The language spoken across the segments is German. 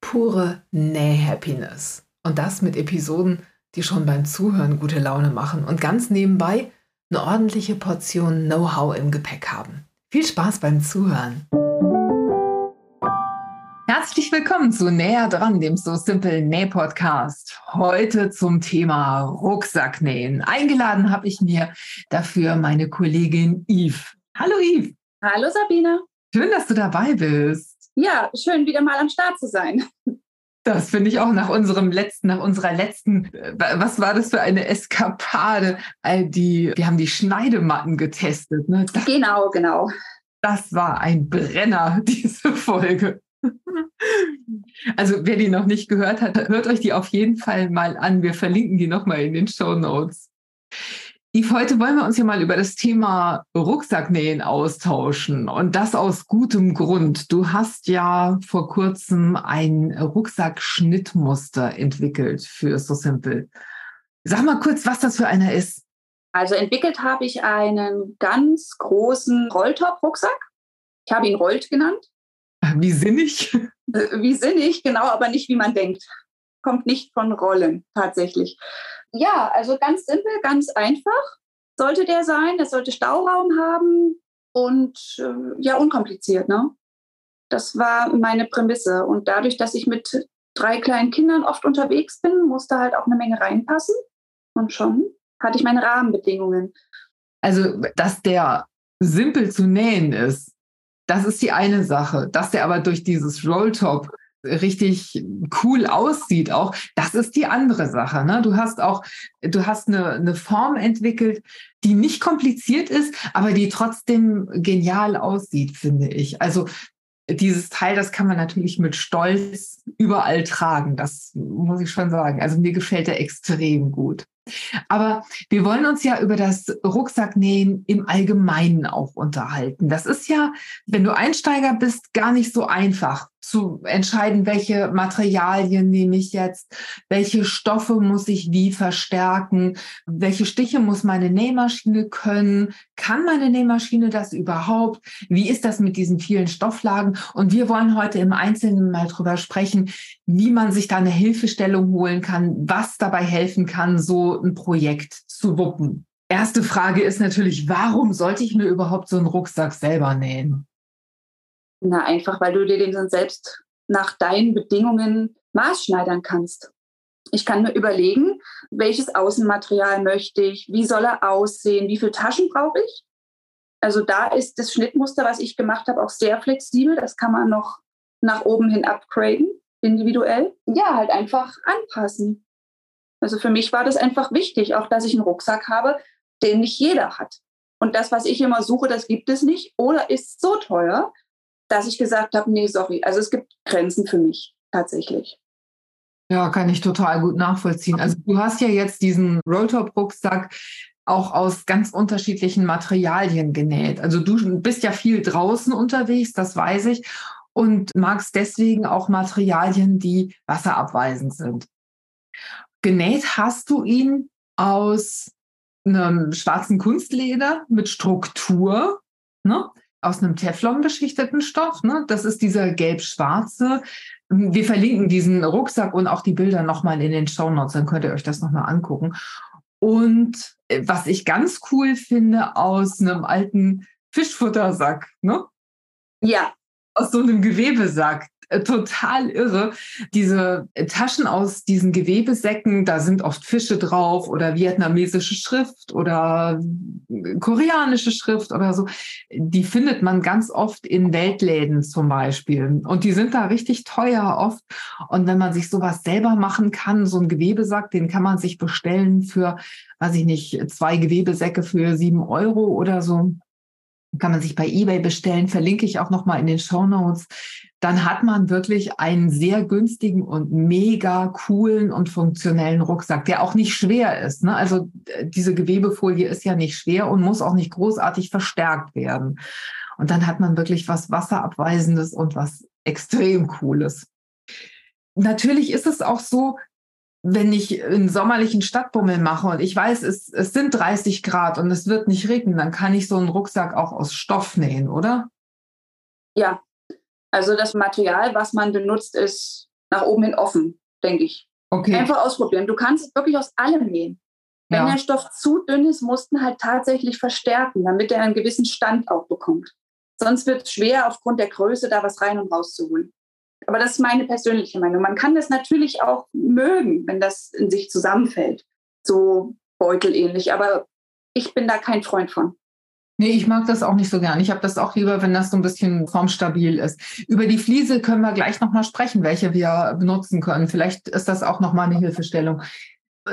pure Näh-Happiness. Und das mit Episoden, die schon beim Zuhören gute Laune machen und ganz nebenbei eine ordentliche Portion Know-how im Gepäck haben. Viel Spaß beim Zuhören! Herzlich willkommen zu Näher dran, dem So Simple Näh Podcast. Heute zum Thema Rucksacknähen. Eingeladen habe ich mir dafür meine Kollegin Yves. Hallo Yves. Hallo Sabine. Schön, dass du dabei bist. Ja, schön wieder mal am Start zu sein. Das finde ich auch nach unserem letzten, nach unserer letzten, äh, was war das für eine Eskapade? All die, wir haben die Schneidematten getestet. Ne? Das, genau, genau. Das war ein Brenner, diese Folge. Also wer die noch nicht gehört hat, hört euch die auf jeden Fall mal an. Wir verlinken die nochmal in den Show Notes. Yves, heute wollen wir uns ja mal über das Thema Rucksacknähen austauschen und das aus gutem Grund. Du hast ja vor kurzem ein Rucksackschnittmuster entwickelt für So Simple. Sag mal kurz, was das für einer ist. Also entwickelt habe ich einen ganz großen Rolltop-Rucksack. Ich habe ihn Rollt genannt. Wie sinnig? Äh, wie sinnig, genau, aber nicht wie man denkt. Kommt nicht von Rollen tatsächlich. Ja, also ganz simpel, ganz einfach sollte der sein. Er sollte Stauraum haben und äh, ja, unkompliziert. Ne? Das war meine Prämisse. Und dadurch, dass ich mit drei kleinen Kindern oft unterwegs bin, musste halt auch eine Menge reinpassen. Und schon hatte ich meine Rahmenbedingungen. Also, dass der simpel zu nähen ist, das ist die eine Sache. Dass der aber durch dieses Rolltop richtig cool aussieht auch, das ist die andere Sache. Ne? Du hast auch, du hast eine, eine Form entwickelt, die nicht kompliziert ist, aber die trotzdem genial aussieht, finde ich. Also dieses Teil, das kann man natürlich mit Stolz überall tragen. Das muss ich schon sagen. Also mir gefällt er extrem gut. Aber wir wollen uns ja über das Rucksacknähen im Allgemeinen auch unterhalten. Das ist ja, wenn du Einsteiger bist, gar nicht so einfach zu entscheiden, welche Materialien nehme ich jetzt, welche Stoffe muss ich wie verstärken, welche Stiche muss meine Nähmaschine können, kann meine Nähmaschine das überhaupt, wie ist das mit diesen vielen Stofflagen und wir wollen heute im Einzelnen mal drüber sprechen, wie man sich da eine Hilfestellung holen kann, was dabei helfen kann, so ein Projekt zu wuppen. Erste Frage ist natürlich, warum sollte ich mir überhaupt so einen Rucksack selber nähen? Na, einfach, weil du dir den dann selbst nach deinen Bedingungen maßschneidern kannst. Ich kann mir überlegen, welches Außenmaterial möchte ich, wie soll er aussehen, wie viele Taschen brauche ich. Also da ist das Schnittmuster, was ich gemacht habe, auch sehr flexibel. Das kann man noch nach oben hin upgraden, individuell. Ja, halt einfach anpassen. Also für mich war das einfach wichtig, auch dass ich einen Rucksack habe, den nicht jeder hat. Und das, was ich immer suche, das gibt es nicht oder ist so teuer, dass ich gesagt habe, nee, sorry. Also es gibt Grenzen für mich tatsächlich. Ja, kann ich total gut nachvollziehen. Also du hast ja jetzt diesen Rolltop-Rucksack auch aus ganz unterschiedlichen Materialien genäht. Also du bist ja viel draußen unterwegs, das weiß ich, und magst deswegen auch Materialien, die wasserabweisend sind. Genäht hast du ihn aus einem schwarzen Kunstleder mit Struktur. Ne? Aus einem Teflon beschichteten Stoff. Ne? Das ist dieser gelb-schwarze. Wir verlinken diesen Rucksack und auch die Bilder nochmal in den Show Notes, dann könnt ihr euch das nochmal angucken. Und äh, was ich ganz cool finde, aus einem alten Fischfuttersack, ne? Ja. Aus so einem Gewebesack. Äh, total irre. Diese Taschen aus diesen Gewebesäcken, da sind oft Fische drauf oder vietnamesische Schrift oder koreanische Schrift oder so. Die findet man ganz oft in Weltläden zum Beispiel. Und die sind da richtig teuer oft. Und wenn man sich sowas selber machen kann, so ein Gewebesack, den kann man sich bestellen für, weiß ich nicht, zwei Gewebesäcke für sieben Euro oder so. kann man sich bei eBay bestellen, verlinke ich auch nochmal in den Show Notes. Dann hat man wirklich einen sehr günstigen und mega coolen und funktionellen Rucksack, der auch nicht schwer ist. Ne? Also äh, diese Gewebefolie ist ja nicht schwer und muss auch nicht großartig verstärkt werden. Und dann hat man wirklich was Wasserabweisendes und was extrem Cooles. Natürlich ist es auch so, wenn ich einen sommerlichen Stadtbummel mache und ich weiß, es, es sind 30 Grad und es wird nicht regnen, dann kann ich so einen Rucksack auch aus Stoff nähen, oder? Ja, also das Material, was man benutzt, ist nach oben hin offen, denke ich. Okay. Einfach ausprobieren. Du kannst es wirklich aus allem nähen. Wenn ja. der Stoff zu dünn ist, musst du halt tatsächlich verstärken, damit er einen gewissen Stand auch bekommt. Sonst wird es schwer, aufgrund der Größe da was rein und raus zu holen. Aber das ist meine persönliche Meinung. Man kann das natürlich auch mögen, wenn das in sich zusammenfällt. So beutelähnlich. Aber ich bin da kein Freund von. Nee, ich mag das auch nicht so gern. Ich habe das auch lieber, wenn das so ein bisschen formstabil ist. Über die Fliese können wir gleich nochmal sprechen, welche wir benutzen können. Vielleicht ist das auch nochmal eine Hilfestellung.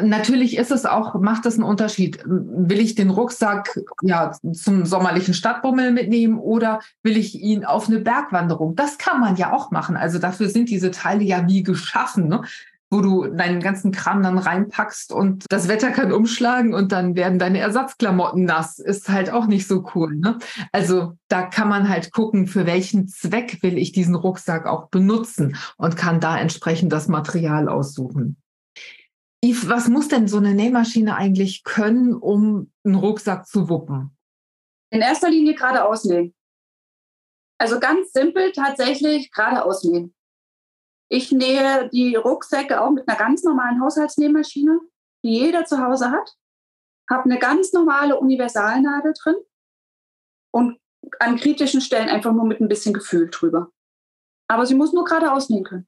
Natürlich ist es auch, macht es einen Unterschied. Will ich den Rucksack ja zum sommerlichen Stadtbummel mitnehmen oder will ich ihn auf eine Bergwanderung? Das kann man ja auch machen. Also dafür sind diese Teile ja wie geschaffen, ne? Wo du deinen ganzen Kram dann reinpackst und das Wetter kann umschlagen und dann werden deine Ersatzklamotten nass. Ist halt auch nicht so cool. Ne? Also da kann man halt gucken, für welchen Zweck will ich diesen Rucksack auch benutzen und kann da entsprechend das Material aussuchen. Yves, was muss denn so eine Nähmaschine eigentlich können, um einen Rucksack zu wuppen? In erster Linie geradeaus nähen. Also ganz simpel tatsächlich geradeaus nähen. Ich nähe die Rucksäcke auch mit einer ganz normalen Haushaltsnähmaschine, die jeder zu Hause hat. Habe eine ganz normale Universalnadel drin und an kritischen Stellen einfach nur mit ein bisschen Gefühl drüber. Aber sie muss nur geradeaus nähen können.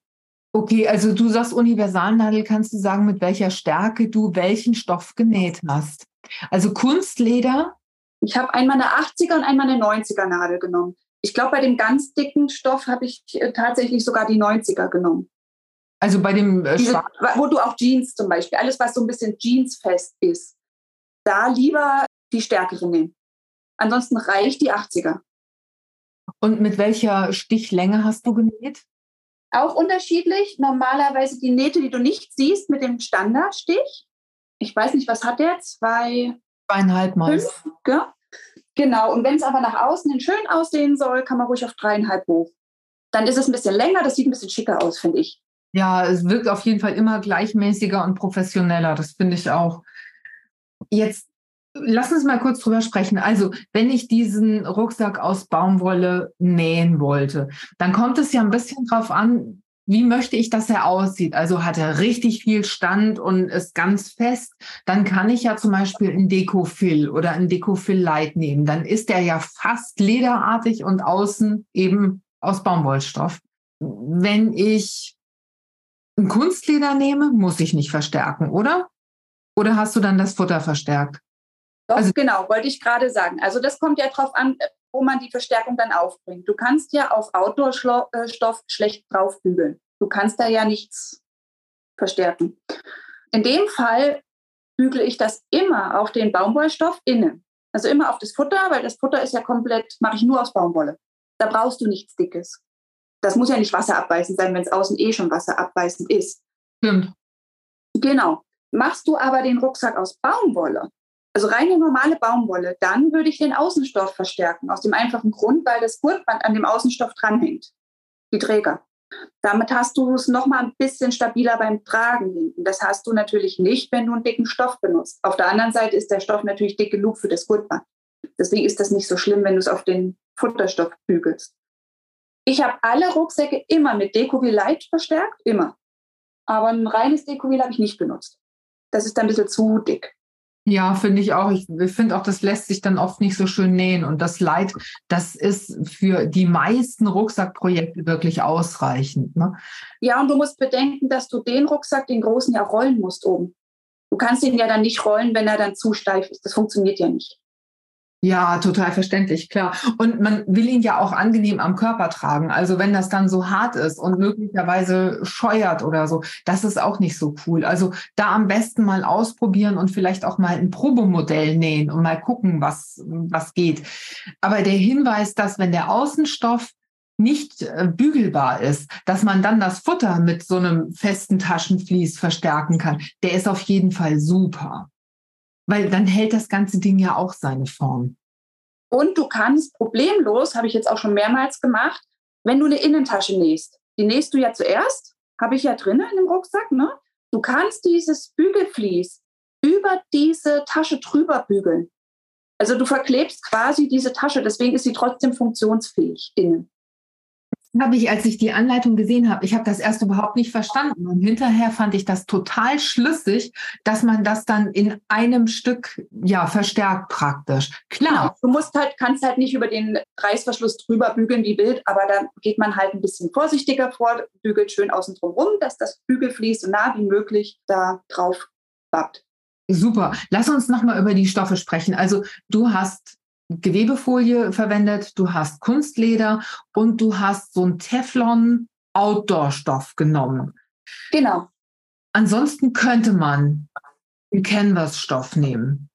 Okay, also du sagst Universalnadel, kannst du sagen, mit welcher Stärke du welchen Stoff genäht hast? Also Kunstleder? Ich habe einmal eine 80er und einmal eine 90er Nadel genommen. Ich glaube, bei dem ganz dicken Stoff habe ich äh, tatsächlich sogar die 90er genommen. Also bei dem äh, Diese, Wo du auch Jeans zum Beispiel, alles, was so ein bisschen jeansfest ist, da lieber die stärkere nehmen. Ansonsten reicht die 80er. Und mit welcher Stichlänge hast du genäht? Auch unterschiedlich. Normalerweise die Nähte, die du nicht siehst, mit dem Standardstich. Ich weiß nicht, was hat der? Zwei. Zweieinhalb Mal. Fünf, ja. Genau. Und wenn es aber nach außen hin schön aussehen soll, kann man ruhig auf dreieinhalb hoch. Dann ist es ein bisschen länger, das sieht ein bisschen schicker aus, finde ich. Ja, es wirkt auf jeden Fall immer gleichmäßiger und professioneller. Das finde ich auch. Jetzt lass uns mal kurz drüber sprechen. Also, wenn ich diesen Rucksack aus Baumwolle nähen wollte, dann kommt es ja ein bisschen drauf an, wie möchte ich, dass er aussieht? Also hat er richtig viel Stand und ist ganz fest, dann kann ich ja zum Beispiel ein Decofill oder ein Decofill Light nehmen. Dann ist er ja fast lederartig und außen eben aus Baumwollstoff. Wenn ich ein Kunstleder nehme, muss ich nicht verstärken, oder? Oder hast du dann das Futter verstärkt? Doch, also, genau, wollte ich gerade sagen. Also das kommt ja darauf an, wo man die Verstärkung dann aufbringt. Du kannst ja auf Outdoor-Stoff äh, schlecht draufbügeln. Du kannst da ja nichts verstärken. In dem Fall bügele ich das immer auf den Baumwollstoff innen. Also immer auf das Futter, weil das Futter ist ja komplett, mache ich nur aus Baumwolle. Da brauchst du nichts Dickes. Das muss ja nicht wasserabweisend sein, wenn es außen eh schon wasserabweisend ist. Stimmt. Genau. Machst du aber den Rucksack aus Baumwolle, also reine normale Baumwolle, dann würde ich den Außenstoff verstärken. Aus dem einfachen Grund, weil das Gurtband an dem Außenstoff dranhängt. Die Träger. Damit hast du es nochmal ein bisschen stabiler beim Tragen hinten. Das hast du natürlich nicht, wenn du einen dicken Stoff benutzt. Auf der anderen Seite ist der Stoff natürlich dick genug für das Gurtband. Deswegen ist das nicht so schlimm, wenn du es auf den Futterstoff bügelst. Ich habe alle Rucksäcke immer mit Decovil Light verstärkt, immer. Aber ein reines Decovil habe ich nicht benutzt. Das ist ein bisschen zu dick. Ja, finde ich auch. Ich finde auch, das lässt sich dann oft nicht so schön nähen. Und das Leid, das ist für die meisten Rucksackprojekte wirklich ausreichend. Ne? Ja, und du musst bedenken, dass du den Rucksack, den großen, ja rollen musst oben. Du kannst ihn ja dann nicht rollen, wenn er dann zu steif ist. Das funktioniert ja nicht. Ja, total verständlich, klar. Und man will ihn ja auch angenehm am Körper tragen. Also wenn das dann so hart ist und möglicherweise scheuert oder so, das ist auch nicht so cool. Also da am besten mal ausprobieren und vielleicht auch mal ein Probemodell nähen und mal gucken, was, was geht. Aber der Hinweis, dass wenn der Außenstoff nicht äh, bügelbar ist, dass man dann das Futter mit so einem festen Taschenvlies verstärken kann, der ist auf jeden Fall super. Weil dann hält das ganze Ding ja auch seine Form. Und du kannst problemlos, habe ich jetzt auch schon mehrmals gemacht, wenn du eine Innentasche nähst, die nähst du ja zuerst, habe ich ja drin in dem Rucksack, ne? Du kannst dieses Bügelvlies über diese Tasche drüber bügeln. Also du verklebst quasi diese Tasche, deswegen ist sie trotzdem funktionsfähig innen habe ich, als ich die Anleitung gesehen habe, ich habe das erst überhaupt nicht verstanden. Und hinterher fand ich das total schlüssig, dass man das dann in einem Stück ja verstärkt praktisch. Klar. Genau. Du musst halt, kannst halt nicht über den Reißverschluss drüber bügeln wie wild, aber dann geht man halt ein bisschen vorsichtiger vor, bügelt schön außen drum rum, dass das Bügelflies so nah wie möglich da drauf bappt. Super. Lass uns nochmal über die Stoffe sprechen. Also du hast Gewebefolie verwendet, du hast Kunstleder und du hast so einen Teflon Outdoor-Stoff genommen. Genau. Ansonsten könnte man einen Canvas-Stoff nehmen.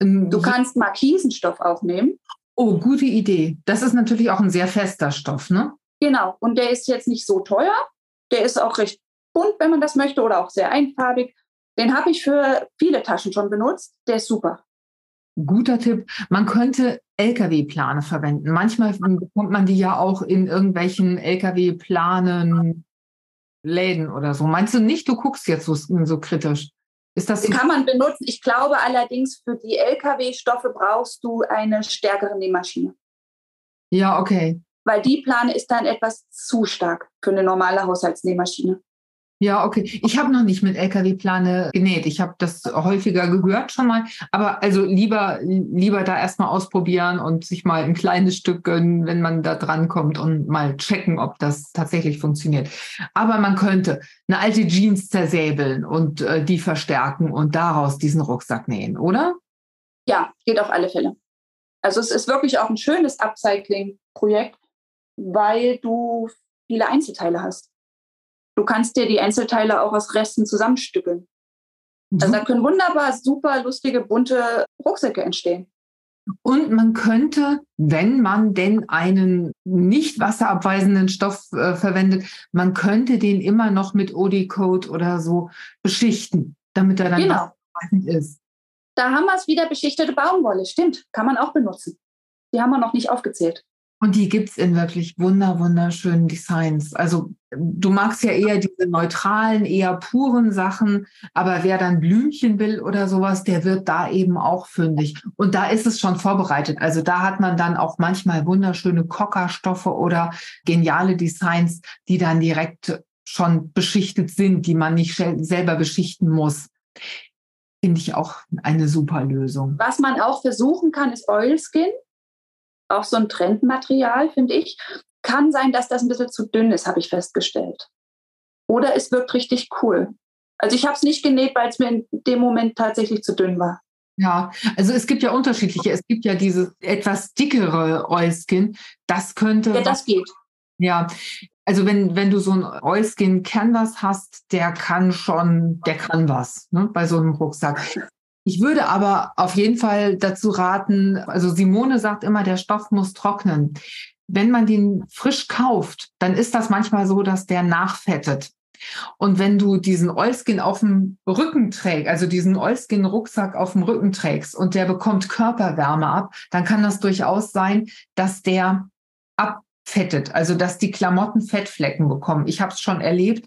Du kannst Markisenstoff auch nehmen. Oh, gute Idee. Das ist natürlich auch ein sehr fester Stoff, ne? Genau. Und der ist jetzt nicht so teuer. Der ist auch recht bunt, wenn man das möchte, oder auch sehr einfarbig. Den habe ich für viele Taschen schon benutzt. Der ist super. Guter Tipp. Man könnte Lkw-Plane verwenden. Manchmal bekommt man die ja auch in irgendwelchen Lkw-Planen, Läden oder so. Meinst du nicht, du guckst jetzt so, so kritisch? Ist das so? Kann man benutzen. Ich glaube allerdings, für die Lkw-Stoffe brauchst du eine stärkere Nähmaschine. Ja, okay. Weil die Plane ist dann etwas zu stark für eine normale Haushaltsnähmaschine. Ja, okay. Ich habe noch nicht mit LKW-Plane genäht. Ich habe das häufiger gehört schon mal. Aber also lieber, lieber da erstmal ausprobieren und sich mal ein kleines Stück gönnen, wenn man da drankommt und mal checken, ob das tatsächlich funktioniert. Aber man könnte eine alte Jeans zersäbeln und äh, die verstärken und daraus diesen Rucksack nähen, oder? Ja, geht auf alle Fälle. Also es ist wirklich auch ein schönes Upcycling-Projekt, weil du viele Einzelteile hast. Du kannst dir die Einzelteile auch aus Resten zusammenstückeln. Mhm. Also da können wunderbar super lustige, bunte Rucksäcke entstehen. Und man könnte, wenn man denn einen nicht wasserabweisenden Stoff äh, verwendet, man könnte den immer noch mit OD-Code oder so beschichten, damit er dann genau. wasserabweisend ist. Da haben wir es wieder beschichtete Baumwolle. Stimmt, kann man auch benutzen. Die haben wir noch nicht aufgezählt. Und die gibt es in wirklich wunder, wunderschönen Designs. Also du magst ja eher diese neutralen, eher puren Sachen, aber wer dann Blümchen will oder sowas, der wird da eben auch fündig. Und da ist es schon vorbereitet. Also da hat man dann auch manchmal wunderschöne Kockerstoffe oder geniale Designs, die dann direkt schon beschichtet sind, die man nicht selber beschichten muss. Finde ich auch eine super Lösung. Was man auch versuchen kann, ist Oilskin auch so ein Trendmaterial, finde ich. Kann sein, dass das ein bisschen zu dünn ist, habe ich festgestellt. Oder es wirkt richtig cool. Also ich habe es nicht genäht, weil es mir in dem Moment tatsächlich zu dünn war. Ja, also es gibt ja unterschiedliche. Es gibt ja diese etwas dickere Oilskin. Das könnte. Ja, das geht. Ja, also wenn, wenn du so ein Oilskin Canvas hast, der kann schon, der kann was, ne, bei so einem Rucksack. Ich würde aber auf jeden Fall dazu raten, also Simone sagt immer, der Stoff muss trocknen. Wenn man den frisch kauft, dann ist das manchmal so, dass der nachfettet. Und wenn du diesen Oilskin auf dem Rücken trägst, also diesen Oilskin-Rucksack auf dem Rücken trägst und der bekommt Körperwärme ab, dann kann das durchaus sein, dass der abfettet, also dass die Klamotten Fettflecken bekommen. Ich habe es schon erlebt,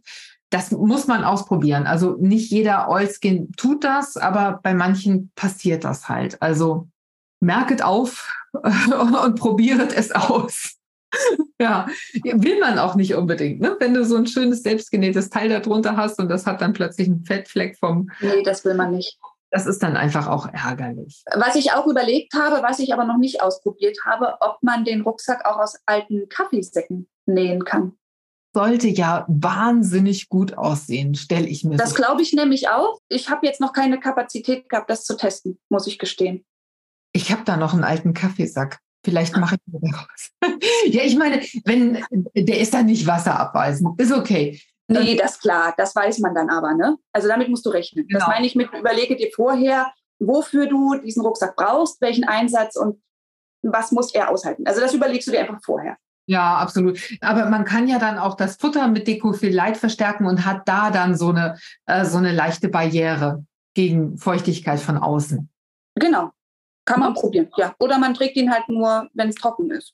das muss man ausprobieren. Also nicht jeder Oilskin tut das, aber bei manchen passiert das halt. Also merket auf und probiert es aus. ja, will man auch nicht unbedingt, ne? Wenn du so ein schönes selbstgenähtes Teil darunter hast und das hat dann plötzlich einen Fettfleck vom. Nee, das will man nicht. Das ist dann einfach auch ärgerlich. Was ich auch überlegt habe, was ich aber noch nicht ausprobiert habe, ob man den Rucksack auch aus alten Kaffeesäcken nähen kann sollte ja wahnsinnig gut aussehen, stelle ich mir. Das so. glaube ich nämlich auch. Ich habe jetzt noch keine Kapazität gehabt, das zu testen, muss ich gestehen. Ich habe da noch einen alten Kaffeesack. Vielleicht mache ich mir daraus. ja, ich meine, wenn der ist dann nicht wasserabweisend, ist okay. Nee, das ist klar, das weiß man dann aber, ne? Also damit musst du rechnen. Genau. Das meine ich mit, überlege dir vorher, wofür du diesen Rucksack brauchst, welchen Einsatz und was muss er aushalten. Also das überlegst du dir einfach vorher. Ja, absolut. Aber man kann ja dann auch das Futter mit Decofil Light verstärken und hat da dann so eine, äh, so eine leichte Barriere gegen Feuchtigkeit von außen. Genau. Kann man probieren, ja. Oder man trägt ihn halt nur, wenn es trocken ist.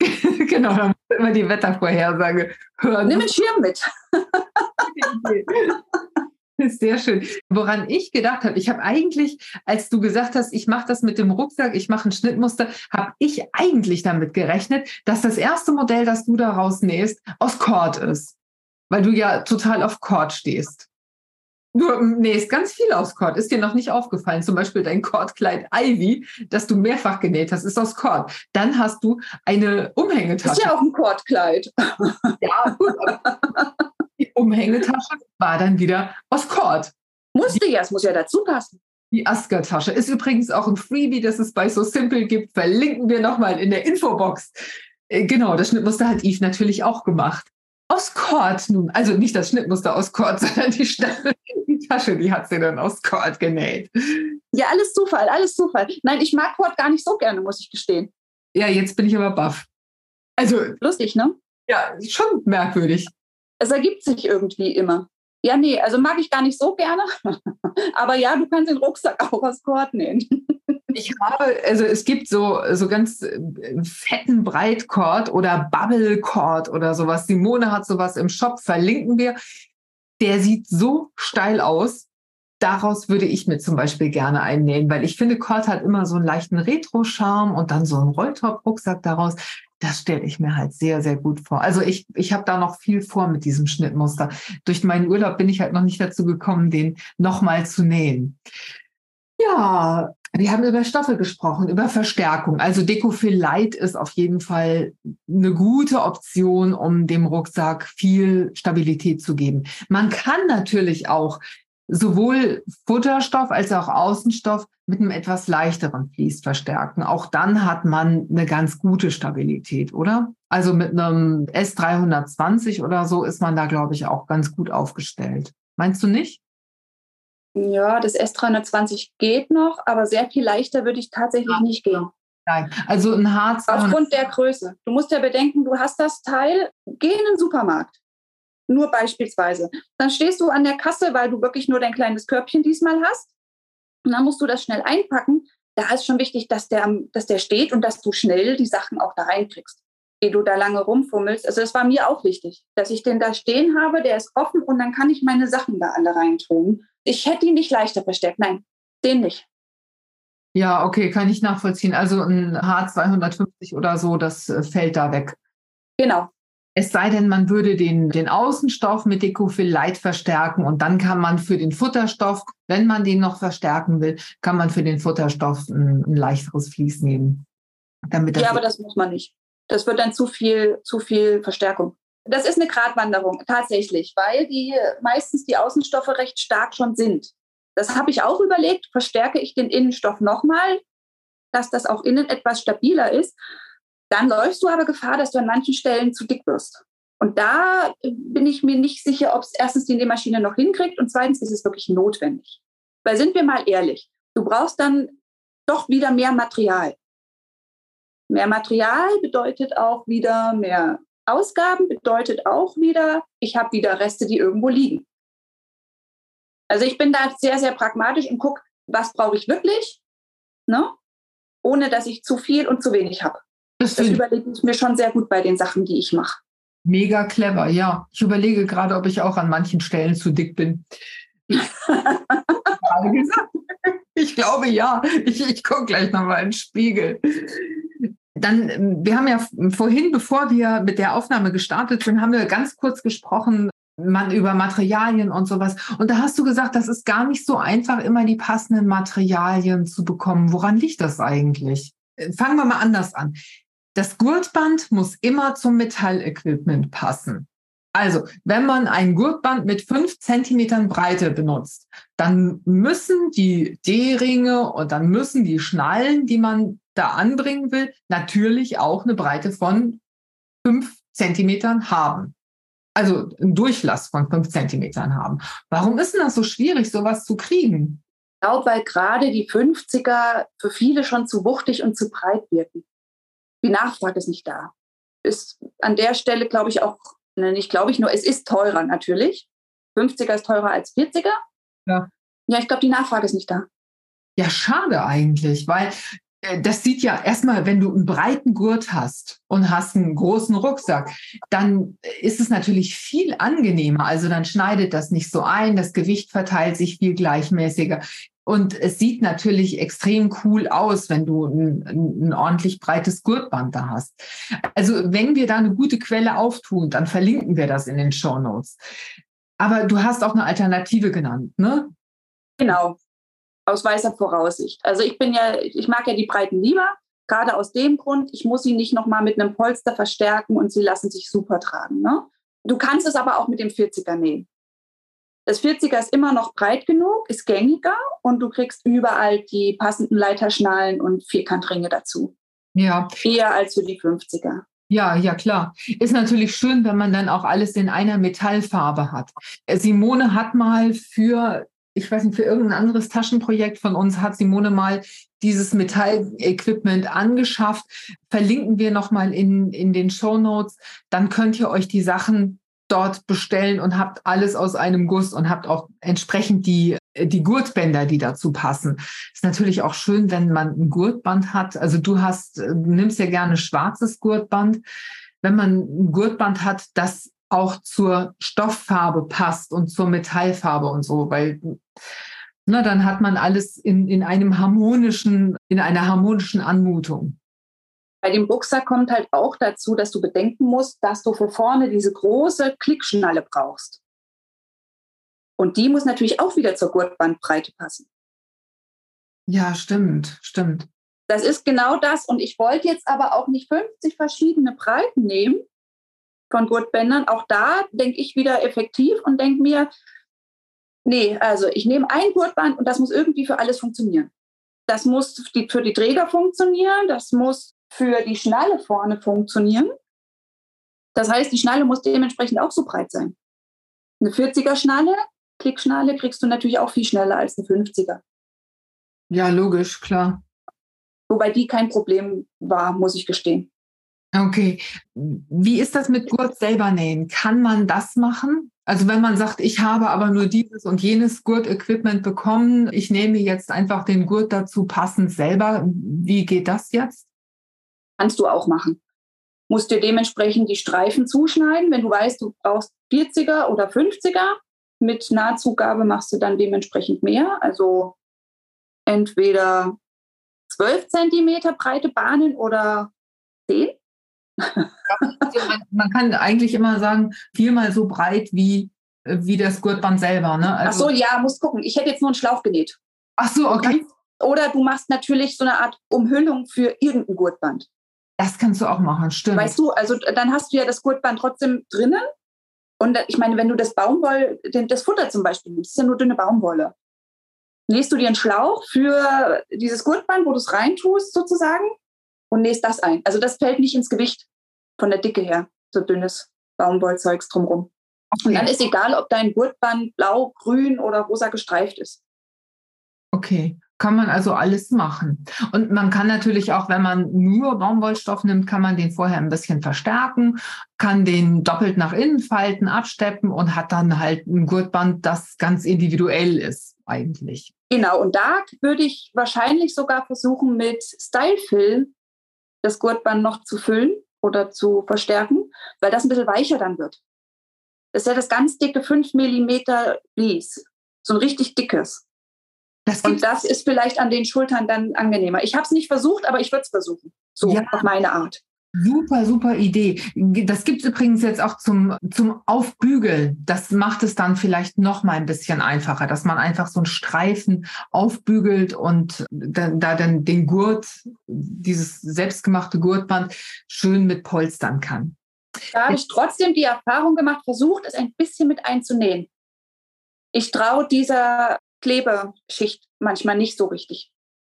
genau, dann muss immer die Wettervorhersage hören. Nimm einen Schirm mit. Sehr schön. Woran ich gedacht habe, ich habe eigentlich, als du gesagt hast, ich mache das mit dem Rucksack, ich mache ein Schnittmuster, habe ich eigentlich damit gerechnet, dass das erste Modell, das du daraus nähst, aus Cord ist. Weil du ja total auf Cord stehst. Du nähst ganz viel aus Cord. Ist dir noch nicht aufgefallen? Zum Beispiel dein Kordkleid Ivy, das du mehrfach genäht hast, ist aus Cord. Dann hast du eine Umhängetasche. Ist ja auch ein Kordkleid. Ja, gut. Umhängetasche war dann wieder aus Cord. Musste ja, es muss ja dazu passen. Die Asker-Tasche ist übrigens auch ein Freebie, das es bei So Simple gibt. Verlinken wir nochmal in der Infobox. Äh, genau, das Schnittmuster hat Yves natürlich auch gemacht. Aus Cord nun. Also nicht das Schnittmuster aus Cord, sondern die, die Tasche, die hat sie dann aus Cord genäht. Ja, alles Zufall, alles Zufall. Nein, ich mag Cord gar nicht so gerne, muss ich gestehen. Ja, jetzt bin ich aber baff. Also. Lustig, ne? Ja, schon merkwürdig es ergibt sich irgendwie immer. Ja, nee, also mag ich gar nicht so gerne. Aber ja, du kannst den Rucksack auch aus Kord nähen. Ich habe, also es gibt so, so ganz äh, fetten Breitkord oder Bubblecord oder sowas. Simone hat sowas im Shop, verlinken wir. Der sieht so steil aus. Daraus würde ich mir zum Beispiel gerne einnähen, weil ich finde, Cord hat immer so einen leichten Retro-Charme und dann so einen Rolltop-Rucksack daraus. Das stelle ich mir halt sehr, sehr gut vor. Also ich, ich habe da noch viel vor mit diesem Schnittmuster. Durch meinen Urlaub bin ich halt noch nicht dazu gekommen, den nochmal zu nähen. Ja, wir haben über Stoffe gesprochen, über Verstärkung. Also Decofil Light ist auf jeden Fall eine gute Option, um dem Rucksack viel Stabilität zu geben. Man kann natürlich auch sowohl Futterstoff als auch Außenstoff mit einem etwas leichteren Vlies verstärken. Auch dann hat man eine ganz gute Stabilität, oder? Also mit einem S320 oder so ist man da, glaube ich, auch ganz gut aufgestellt. Meinst du nicht? Ja, das S320 geht noch, aber sehr viel leichter würde ich tatsächlich ja. nicht gehen. Nein, also ein Harz. Aufgrund der Größe. Du musst ja bedenken, du hast das Teil, geh in den Supermarkt. Nur beispielsweise. Dann stehst du an der Kasse, weil du wirklich nur dein kleines Körbchen diesmal hast. Und dann musst du das schnell einpacken. Da ist schon wichtig, dass der, dass der steht und dass du schnell die Sachen auch da reinkriegst, ehe du da lange rumfummelst. Also das war mir auch wichtig, dass ich den da stehen habe, der ist offen und dann kann ich meine Sachen da alle reintun. Ich hätte ihn nicht leichter verstärkt. Nein, den nicht. Ja, okay, kann ich nachvollziehen. Also ein H250 oder so, das äh, fällt da weg. Genau, es sei denn, man würde den, den Außenstoff mit Decofil Light verstärken und dann kann man für den Futterstoff, wenn man den noch verstärken will, kann man für den Futterstoff ein, ein leichteres Vlies nehmen. Damit ja, aber das muss man nicht. Das wird dann zu viel, zu viel Verstärkung. Das ist eine Gratwanderung, tatsächlich, weil die meistens die Außenstoffe recht stark schon sind. Das habe ich auch überlegt. Verstärke ich den Innenstoff nochmal, dass das auch innen etwas stabiler ist. Dann läufst du aber Gefahr, dass du an manchen Stellen zu dick wirst. Und da bin ich mir nicht sicher, ob es erstens die Nähmaschine noch hinkriegt und zweitens ist es wirklich notwendig. Weil sind wir mal ehrlich, du brauchst dann doch wieder mehr Material. Mehr Material bedeutet auch wieder mehr Ausgaben, bedeutet auch wieder, ich habe wieder Reste, die irgendwo liegen. Also ich bin da sehr, sehr pragmatisch und gucke, was brauche ich wirklich, ne? ohne dass ich zu viel und zu wenig habe. Das, das überlege ich mir schon sehr gut bei den Sachen, die ich mache. Mega clever, ja. Ich überlege gerade, ob ich auch an manchen Stellen zu dick bin. ich glaube ja. Ich, ich gucke gleich nochmal in den Spiegel. Dann, wir haben ja vorhin, bevor wir mit der Aufnahme gestartet sind, haben wir ganz kurz gesprochen, man über Materialien und sowas. Und da hast du gesagt, das ist gar nicht so einfach, immer die passenden Materialien zu bekommen. Woran liegt das eigentlich? Fangen wir mal anders an. Das Gurtband muss immer zum Metallequipment passen. Also, wenn man ein Gurtband mit fünf Zentimetern Breite benutzt, dann müssen die D-Ringe und dann müssen die Schnallen, die man da anbringen will, natürlich auch eine Breite von fünf Zentimetern haben. Also einen Durchlass von fünf Zentimetern haben. Warum ist denn das so schwierig, sowas zu kriegen? Ich glaube, weil gerade die 50er für viele schon zu wuchtig und zu breit wirken. Die Nachfrage ist nicht da. Ist an der Stelle, glaube ich, auch Ne, nicht glaube ich nur, es ist teurer natürlich. 50er ist teurer als 40er. Ja. Ja, ich glaube, die Nachfrage ist nicht da. Ja, schade eigentlich, weil das sieht ja erstmal, wenn du einen breiten Gurt hast und hast einen großen Rucksack, dann ist es natürlich viel angenehmer. Also dann schneidet das nicht so ein, das Gewicht verteilt sich viel gleichmäßiger. Und es sieht natürlich extrem cool aus, wenn du ein, ein, ordentlich breites Gurtband da hast. Also wenn wir da eine gute Quelle auftun, dann verlinken wir das in den Show Notes. Aber du hast auch eine Alternative genannt, ne? Genau, aus weißer Voraussicht. Also ich bin ja, ich mag ja die Breiten lieber, gerade aus dem Grund, ich muss sie nicht nochmal mit einem Polster verstärken und sie lassen sich super tragen. Ne? Du kannst es aber auch mit dem 40er nähen. Das 40er ist immer noch breit genug, ist gängiger und du kriegst überall die passenden Leiterschnallen und Vierkantringe dazu. Ja. Eher als für die 50er. Ja, ja, klar. Ist natürlich schön, wenn man dann auch alles in einer Metallfarbe hat. Simone hat mal für, ich weiß nicht, für irgendein anderes Taschenprojekt von uns hat Simone mal dieses Metallequipment angeschafft. Verlinken wir nochmal in, in den Show Notes. Dann könnt ihr euch die Sachen dort bestellen und habt alles aus einem Guss und habt auch entsprechend die, die Gurtbänder, die dazu passen. Ist natürlich auch schön, wenn man ein Gurtband hat. Also du hast, du nimmst ja gerne schwarzes Gurtband. Wenn man ein Gurtband hat, das auch zur Stofffarbe passt und zur Metallfarbe und so, weil na, dann hat man alles in, in einem harmonischen, in einer harmonischen Anmutung. Bei dem Rucksack kommt halt auch dazu, dass du bedenken musst, dass du für vorne diese große Klickschnalle brauchst. Und die muss natürlich auch wieder zur Gurtbandbreite passen. Ja, stimmt, stimmt. Das ist genau das. Und ich wollte jetzt aber auch nicht 50 verschiedene Breiten nehmen von Gurtbändern. Auch da denke ich wieder effektiv und denke mir, nee, also ich nehme ein Gurtband und das muss irgendwie für alles funktionieren. Das muss für die Träger funktionieren, das muss für die Schnalle vorne funktionieren. Das heißt, die Schnalle muss dementsprechend auch so breit sein. Eine 40er Schnalle, Klickschnalle, kriegst du natürlich auch viel schneller als eine 50er. Ja, logisch, klar. Wobei die kein Problem war, muss ich gestehen. Okay. Wie ist das mit Gurt selber nähen? Kann man das machen? Also wenn man sagt, ich habe aber nur dieses und jenes Gurt-Equipment bekommen, ich nehme jetzt einfach den Gurt dazu passend selber. Wie geht das jetzt? Kannst du auch machen. Musst dir dementsprechend die Streifen zuschneiden. Wenn du weißt, du brauchst 40er oder 50er, mit Nahtzugabe machst du dann dementsprechend mehr. Also entweder 12 Zentimeter breite Bahnen oder 10. man, kann eigentlich immer sagen, viermal so breit wie, wie das Gurtband selber. Ne? Also, Ach so, ja, muss gucken. Ich hätte jetzt nur einen Schlauch genäht. Ach so, okay. Oder du machst natürlich so eine Art Umhüllung für irgendein Gurtband. Das kannst du auch machen, stimmt. Weißt du, also dann hast du ja das Gurtband trotzdem drinnen. Und ich meine, wenn du das Baumwoll, das Futter zum Beispiel nimmst, ist ja nur dünne Baumwolle. Nähst du dir einen Schlauch für dieses Gurtband, wo du es reintust sozusagen und nähst das ein. Also das fällt nicht ins Gewicht von der Dicke her, so dünnes Baumwollzeugs drumherum. Okay. Und dann ist egal, ob dein Gurtband blau, grün oder rosa gestreift ist. Okay kann man also alles machen. Und man kann natürlich auch, wenn man nur Baumwollstoff nimmt, kann man den vorher ein bisschen verstärken, kann den doppelt nach innen falten, absteppen und hat dann halt ein Gurtband, das ganz individuell ist eigentlich. Genau, und da würde ich wahrscheinlich sogar versuchen, mit Stylefill das Gurtband noch zu füllen oder zu verstärken, weil das ein bisschen weicher dann wird. Das ist ja das ganz dicke 5 mm Vlies, so ein richtig dickes. Das und das ist vielleicht an den Schultern dann angenehmer. Ich habe es nicht versucht, aber ich würde es versuchen. So ja. auf meine Art. Super, super Idee. Das gibt es übrigens jetzt auch zum, zum Aufbügeln. Das macht es dann vielleicht noch mal ein bisschen einfacher, dass man einfach so einen Streifen aufbügelt und dann, da dann den Gurt, dieses selbstgemachte Gurtband schön mit polstern kann. Da habe ich trotzdem die Erfahrung gemacht, versucht, es ein bisschen mit einzunähen. Ich traue dieser Klebeschicht manchmal nicht so richtig.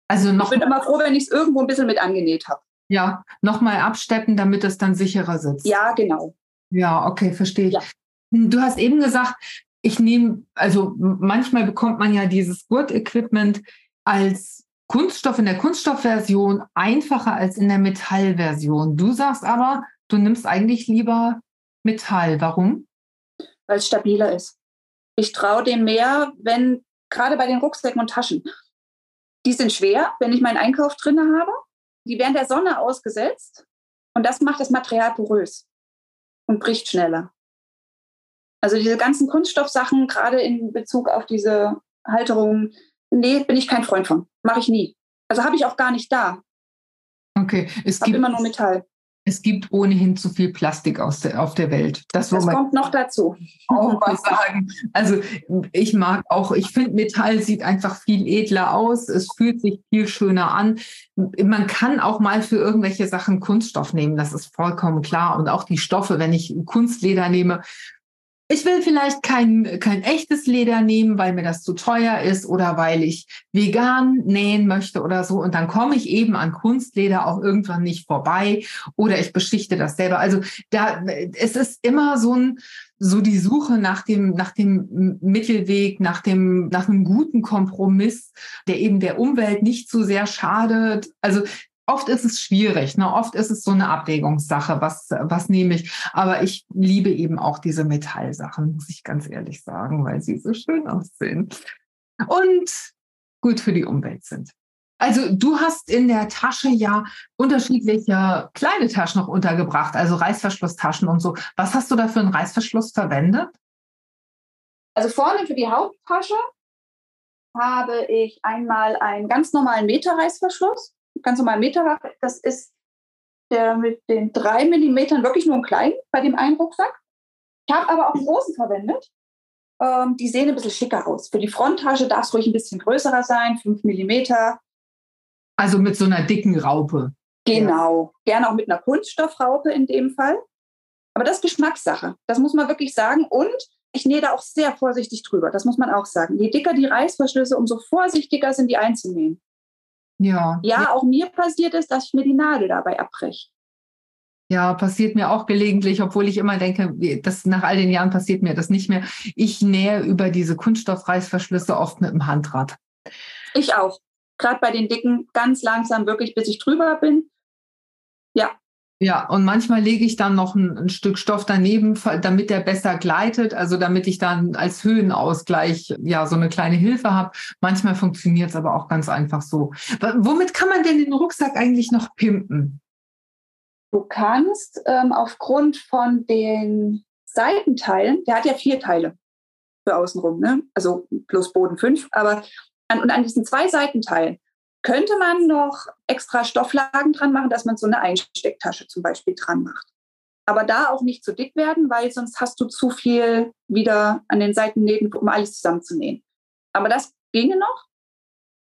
Also noch ich bin immer froh, wenn ich es irgendwo ein bisschen mit angenäht habe. Ja, nochmal absteppen, damit es dann sicherer sitzt. Ja, genau. Ja, okay, verstehe ich. Ja. Du hast eben gesagt, ich nehme, also manchmal bekommt man ja dieses Gurt-Equipment als Kunststoff in der Kunststoffversion einfacher als in der Metallversion. Du sagst aber, du nimmst eigentlich lieber Metall. Warum? Weil es stabiler ist. Ich traue dem mehr, wenn gerade bei den Rucksäcken und Taschen. Die sind schwer, wenn ich meinen Einkauf drin habe. Die werden der Sonne ausgesetzt und das macht das Material porös und bricht schneller. Also diese ganzen Kunststoffsachen, gerade in Bezug auf diese Halterung, nee, bin ich kein Freund von. Mache ich nie. Also habe ich auch gar nicht da. Okay, es gibt immer nur Metall. Es gibt ohnehin zu viel Plastik aus der, auf der Welt. Das, das kommt noch dazu. Auch was sagen. Also ich mag auch, ich finde Metall sieht einfach viel edler aus. Es fühlt sich viel schöner an. Man kann auch mal für irgendwelche Sachen Kunststoff nehmen. Das ist vollkommen klar. Und auch die Stoffe, wenn ich Kunstleder nehme, ich will vielleicht kein, kein echtes Leder nehmen, weil mir das zu teuer ist oder weil ich vegan nähen möchte oder so. Und dann komme ich eben an Kunstleder auch irgendwann nicht vorbei oder ich beschichte das selber. Also da, es ist immer so ein, so die Suche nach dem, nach dem Mittelweg, nach dem, nach einem guten Kompromiss, der eben der Umwelt nicht zu sehr schadet. Also oft ist es schwierig, ne? oft ist es so eine Abwägungssache, was, was nehme ich. Aber ich liebe eben auch diese Metallsachen, muss ich ganz ehrlich sagen, weil sie so schön aussehen und gut für die Umwelt sind. Also du hast in der Tasche ja unterschiedliche kleine Taschen noch untergebracht, also Reißverschlusstaschen und so. Was hast du da für einen Reißverschluss verwendet? Also vorne für die Haupttasche habe ich einmal einen ganz normalen Meter-Reißverschluss ganz normal Meterwach, das ist der mit den drei Millimetern wirklich nur ein klein bei dem einen Rucksack. Ich habe aber auch einen großen verwendet. Ähm, die sehen ein bisschen schicker aus. Für die Fronttasche darf es ruhig ein bisschen größerer sein, fünf Millimeter. Also mit so einer dicken Raupe. Genau. Ja. Gerne auch mit einer Kunststoffraupe in dem Fall. Aber das ist Geschmackssache. Das muss man wirklich sagen. Und ich nähe da auch sehr vorsichtig drüber. Das muss man auch sagen. Je dicker die Reißverschlüsse, umso vorsichtiger sind die einzunähen. Ja. Ja, auch mir passiert es, dass ich mir die Nadel dabei abbreche. Ja, passiert mir auch gelegentlich, obwohl ich immer denke, das nach all den Jahren passiert mir das nicht mehr. Ich nähe über diese Kunststoffreißverschlüsse oft mit dem Handrad. Ich auch. Gerade bei den dicken, ganz langsam, wirklich bis ich drüber bin. Ja, ja, und manchmal lege ich dann noch ein, ein, Stück Stoff daneben, damit der besser gleitet, also damit ich dann als Höhenausgleich ja so eine kleine Hilfe habe. Manchmal funktioniert es aber auch ganz einfach so. Womit kann man denn den Rucksack eigentlich noch pimpen? Du kannst ähm, aufgrund von den Seitenteilen, der hat ja vier Teile für außenrum, ne? also plus Boden fünf, aber an, und an diesen zwei Seitenteilen könnte man noch extra Stofflagen dran machen, dass man so eine Einstecktasche zum Beispiel dran macht. Aber da auch nicht zu dick werden, weil sonst hast du zu viel wieder an den Seitennähten, um alles zusammenzunähen. Aber das ginge noch,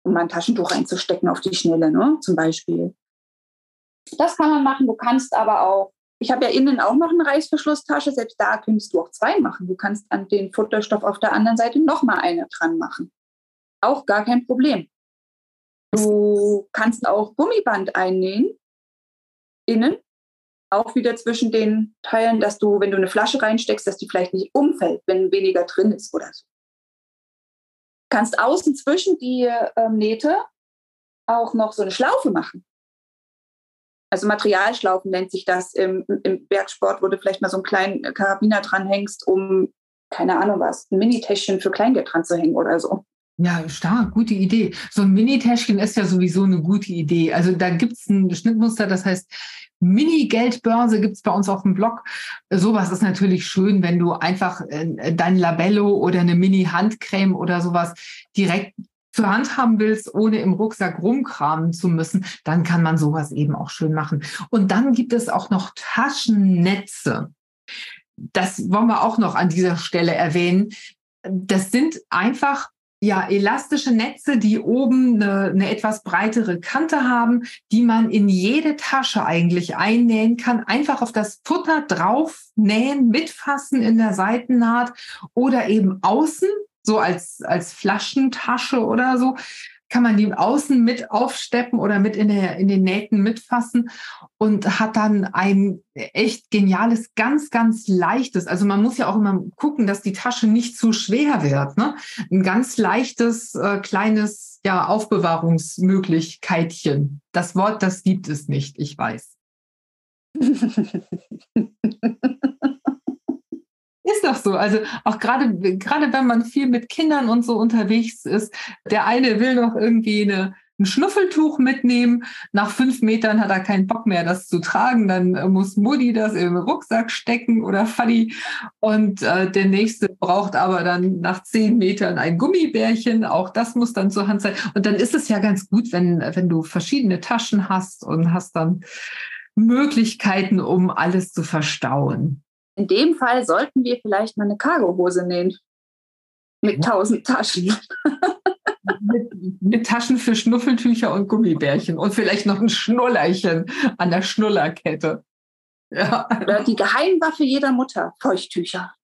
um mal ein Taschentuch reinzustecken auf die Schnelle, ne? zum Beispiel. Das kann man machen. Du kannst aber auch, ich habe ja innen auch noch eine Reißverschlusstasche, selbst da könntest du auch zwei machen. Du kannst an den Futterstoff auf der anderen Seite nochmal eine dran machen. Auch gar kein Problem. Du kannst auch Gummiband einnähen, innen, auch wieder zwischen den Teilen, dass du, wenn du eine Flasche reinsteckst, dass die vielleicht nicht umfällt, wenn weniger drin ist oder so. Du kannst außen zwischen die ähm, Nähte auch noch so eine Schlaufe machen. Also Materialschlaufen nennt sich das im, im Bergsport, wo du vielleicht mal so einen kleinen Karabiner dranhängst, um, keine Ahnung was, ein Mini-Täschchen für Kleingeld dran zu hängen oder so. Ja, stark, gute Idee. So ein Mini-Täschchen ist ja sowieso eine gute Idee. Also da gibt es ein Schnittmuster, das heißt Mini-Geldbörse gibt es bei uns auf dem Blog. Sowas ist natürlich schön, wenn du einfach äh, dein Labello oder eine Mini-Handcreme oder sowas direkt zur Hand haben willst, ohne im Rucksack rumkramen zu müssen, dann kann man sowas eben auch schön machen. Und dann gibt es auch noch Taschennetze. Das wollen wir auch noch an dieser Stelle erwähnen. Das sind einfach ja, elastische Netze, die oben eine, eine, etwas breitere Kante haben, die man in jede Tasche eigentlich einnähen kann. Einfach auf das Futter drauf nähen, mitfassen in der Seitennaht oder eben außen, so als, als Flaschentasche oder so kann man die außen mit aufsteppen oder mit in, der, in den Nähten mitfassen und hat dann ein echt geniales, ganz, ganz leichtes. Also man muss ja auch immer gucken, dass die Tasche nicht zu schwer wird. Ne? Ein ganz leichtes, äh, kleines ja, Aufbewahrungsmöglichkeitchen. Das Wort, das gibt es nicht, ich weiß. Ist doch so. Also auch gerade, gerade wenn man viel mit Kindern und so unterwegs ist, der eine will noch irgendwie eine, ein Schnuffeltuch mitnehmen. Nach fünf Metern hat er keinen Bock mehr, das zu tragen. Dann muss Mutti das im Rucksack stecken oder Faddy. Und äh, der nächste braucht aber dann nach zehn Metern ein Gummibärchen. Auch das muss dann zur Hand sein. Und dann ist es ja ganz gut, wenn, wenn du verschiedene Taschen hast und hast dann Möglichkeiten, um alles zu verstauen. In dem Fall sollten wir vielleicht mal eine Cargohose nähen. Mit tausend Taschen. mit, mit, Taschen für Schnuffeltücher und Gummibärchen und vielleicht noch ein Schnullerchen an der Schnullerkette. Ja. Oder die Geheimwaffe jeder Mutter, Feuchttücher.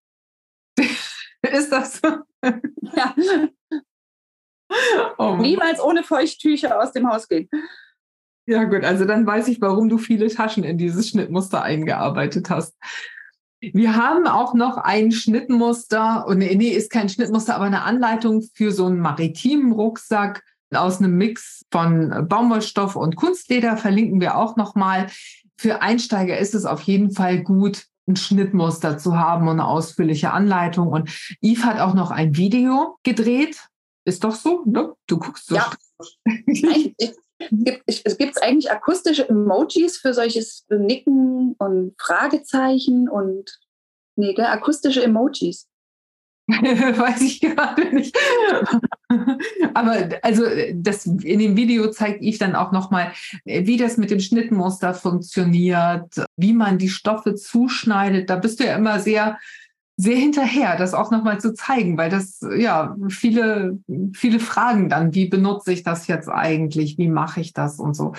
Ist das so? Ja. Oh Niemals ohne Feuchttücher aus dem Haus gehen. Ja, gut, also dann weiß ich, warum du viele Taschen in dieses Schnittmuster eingearbeitet hast. Wir haben auch noch ein Schnittmuster, und nee, ist kein Schnittmuster, aber eine Anleitung für so einen maritimen Rucksack aus einem Mix von Baumwollstoff und Kunstleder verlinken wir auch nochmal. Für Einsteiger ist es auf jeden Fall gut, ein Schnittmuster zu haben und eine ausführliche Anleitung. Und Yves hat auch noch ein Video gedreht. Ist doch so, ne? Du guckst so. Ja. Nein, Gibt, es eigentlich akustische Emojis für solches Nicken und Fragezeichen und nee, gell, akustische Emojis. Weiß ich gerade nicht. Aber also das in dem Video zeigt ich dann auch nochmal, wie das mit dem Schnittmuster funktioniert, wie man die Stoffe zuschneidet. Da bist du ja immer sehr sehr hinterher, das auch nochmal zu zeigen, weil das ja viele, viele Fragen dann, wie benutze ich das jetzt eigentlich, wie mache ich das und so.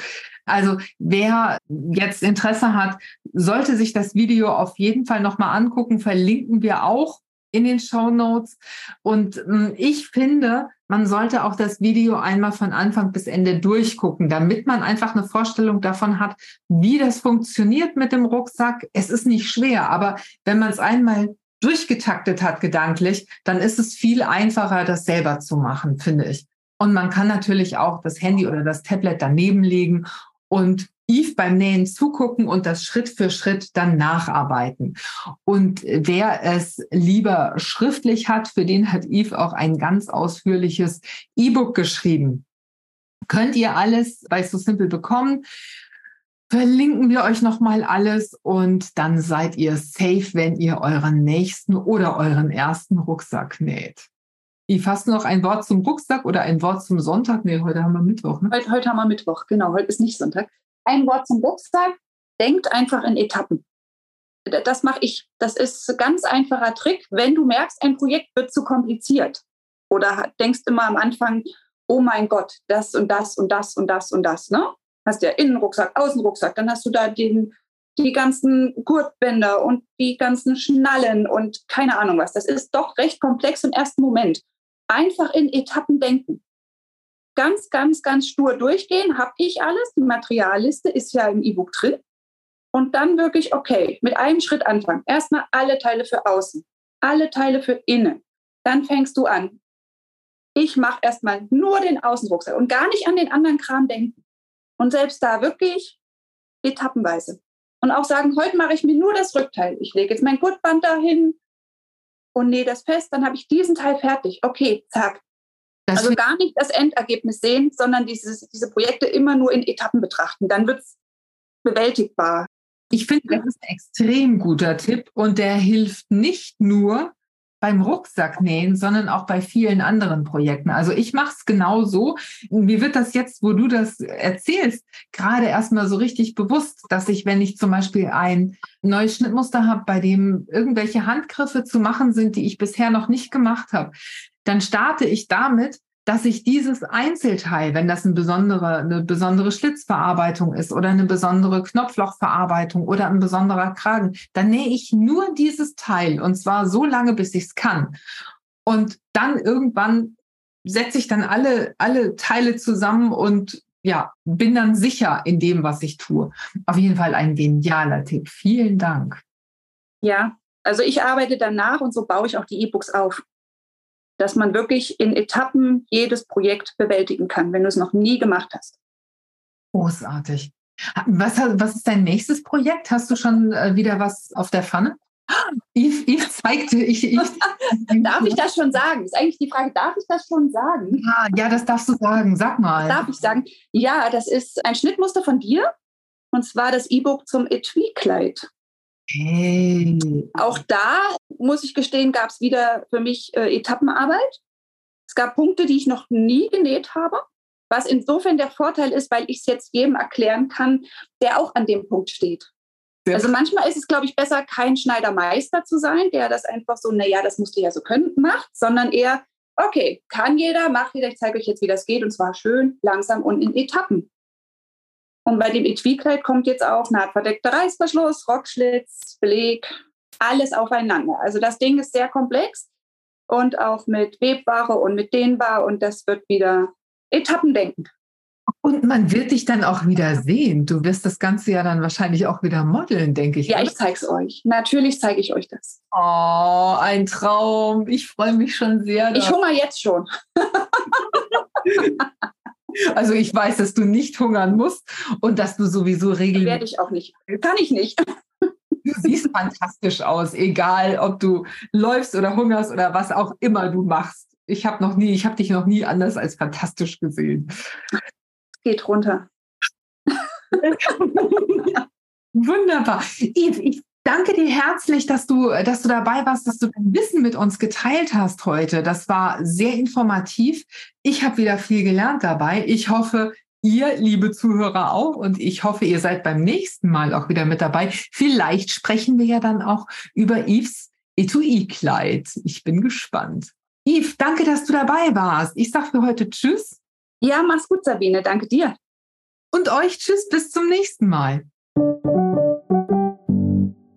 Also wer jetzt Interesse hat, sollte sich das Video auf jeden Fall nochmal angucken, verlinken wir auch in den Show Notes. Und hm, ich finde, man sollte auch das Video einmal von Anfang bis Ende durchgucken, damit man einfach eine Vorstellung davon hat, wie das funktioniert mit dem Rucksack. Es ist nicht schwer, aber wenn man es einmal durchgetaktet hat gedanklich, dann ist es viel einfacher, das selber zu machen, finde ich. Und man kann natürlich auch das Handy oder das Tablet daneben legen und Eve beim Nähen zugucken und das Schritt für Schritt dann nacharbeiten. Und wer es lieber schriftlich hat, für den hat Eve auch ein ganz ausführliches E-Book geschrieben. Könnt ihr alles bei So Simple bekommen verlinken wir euch nochmal alles und dann seid ihr safe, wenn ihr euren nächsten oder euren ersten Rucksack näht. Ich fasse noch ein Wort zum Rucksack oder ein Wort zum Sonntag. Nee, heute haben wir Mittwoch. Ne? Heute, heute haben wir Mittwoch, genau. Heute ist nicht Sonntag. Ein Wort zum Rucksack. Denkt einfach in Etappen. Das mache ich. Das ist ein ganz einfacher Trick. Wenn du merkst, ein Projekt wird zu kompliziert oder denkst immer am Anfang, oh mein Gott, das und das und das und das und das, ne? Hast ja Innenrucksack, Außenrucksack, dann hast du da den, die ganzen Gurtbänder und die ganzen Schnallen und keine Ahnung was. Das ist doch recht komplex im ersten Moment. Einfach in Etappen denken. Ganz, ganz, ganz stur durchgehen, habe ich alles. Die Materialliste ist ja im E-Book drin. Und dann wirklich, okay, mit einem Schritt anfangen. Erstmal alle Teile für außen, alle Teile für innen. Dann fängst du an. Ich mache erstmal nur den Außenrucksack und gar nicht an den anderen Kram denken. Und selbst da wirklich etappenweise. Und auch sagen, heute mache ich mir nur das Rückteil. Ich lege jetzt mein Gurtband dahin und nähe das fest, dann habe ich diesen Teil fertig. Okay, zack. Das also gar nicht das Endergebnis sehen, sondern dieses, diese Projekte immer nur in Etappen betrachten. Dann wird es bewältigbar. Ich finde, das ist ein extrem guter Tipp und der hilft nicht nur, beim Rucksacknähen, sondern auch bei vielen anderen Projekten. Also ich mache es genau so. Mir wird das jetzt, wo du das erzählst, gerade erstmal so richtig bewusst, dass ich, wenn ich zum Beispiel ein neues Schnittmuster habe, bei dem irgendwelche Handgriffe zu machen sind, die ich bisher noch nicht gemacht habe, dann starte ich damit, dass ich dieses Einzelteil, wenn das eine besondere, eine besondere Schlitzverarbeitung ist oder eine besondere Knopflochverarbeitung oder ein besonderer Kragen, dann nähe ich nur dieses Teil und zwar so lange, bis ich es kann. Und dann irgendwann setze ich dann alle, alle Teile zusammen und ja, bin dann sicher in dem, was ich tue. Auf jeden Fall ein genialer Tipp. Vielen Dank. Ja, also ich arbeite danach und so baue ich auch die E-Books auf dass man wirklich in Etappen jedes Projekt bewältigen kann, wenn du es noch nie gemacht hast. Großartig. Was, was ist dein nächstes Projekt? Hast du schon äh, wieder was auf der Pfanne? Yves, Yves zeigte, ich, ich Darf ich das schon sagen? Ist eigentlich die Frage, darf ich das schon sagen? Ja, ja das darfst du sagen. Sag mal. Das darf ich sagen? Ja, das ist ein Schnittmuster von dir. Und zwar das E-Book zum Etui-Kleid. Hey. Auch da, muss ich gestehen, gab es wieder für mich äh, Etappenarbeit. Es gab Punkte, die ich noch nie genäht habe, was insofern der Vorteil ist, weil ich es jetzt jedem erklären kann, der auch an dem Punkt steht. Ja. Also manchmal ist es, glaube ich, besser, kein Schneidermeister zu sein, der das einfach so, naja, das musst du ja so können, macht, sondern eher, okay, kann jeder, macht jeder, ich zeige euch jetzt, wie das geht, und zwar schön, langsam und in Etappen. Und bei dem Etui-Kleid kommt jetzt auch nahtverdeckter Reißverschluss, Rockschlitz, Beleg, alles aufeinander. Also das Ding ist sehr komplex und auch mit Webware und mit Dehnbar und das wird wieder Etappendenken. Und man wird dich dann auch wieder sehen. Du wirst das Ganze ja dann wahrscheinlich auch wieder modeln, denke ich. Ja, oder? ich zeige es euch. Natürlich zeige ich euch das. Oh, ein Traum. Ich freue mich schon sehr. Ich hungere jetzt schon. Also ich weiß, dass du nicht hungern musst und dass du sowieso regelmäßig. Werde ich auch nicht. Kann ich nicht. Du siehst fantastisch aus, egal ob du läufst oder hungerst oder was auch immer du machst. Ich habe noch nie, ich habe dich noch nie anders als fantastisch gesehen. Geht runter. Wunderbar. Yves, ich danke dir herzlich, dass du, dass du dabei warst, dass du dein Wissen mit uns geteilt hast heute. Das war sehr informativ. Ich habe wieder viel gelernt dabei. Ich hoffe, ihr, liebe Zuhörer, auch. Und ich hoffe, ihr seid beim nächsten Mal auch wieder mit dabei. Vielleicht sprechen wir ja dann auch über Yves Etui-Kleid. Ich bin gespannt. Yves, danke, dass du dabei warst. Ich sage für heute Tschüss. Ja, mach's gut, Sabine. Danke dir. Und euch Tschüss, bis zum nächsten Mal.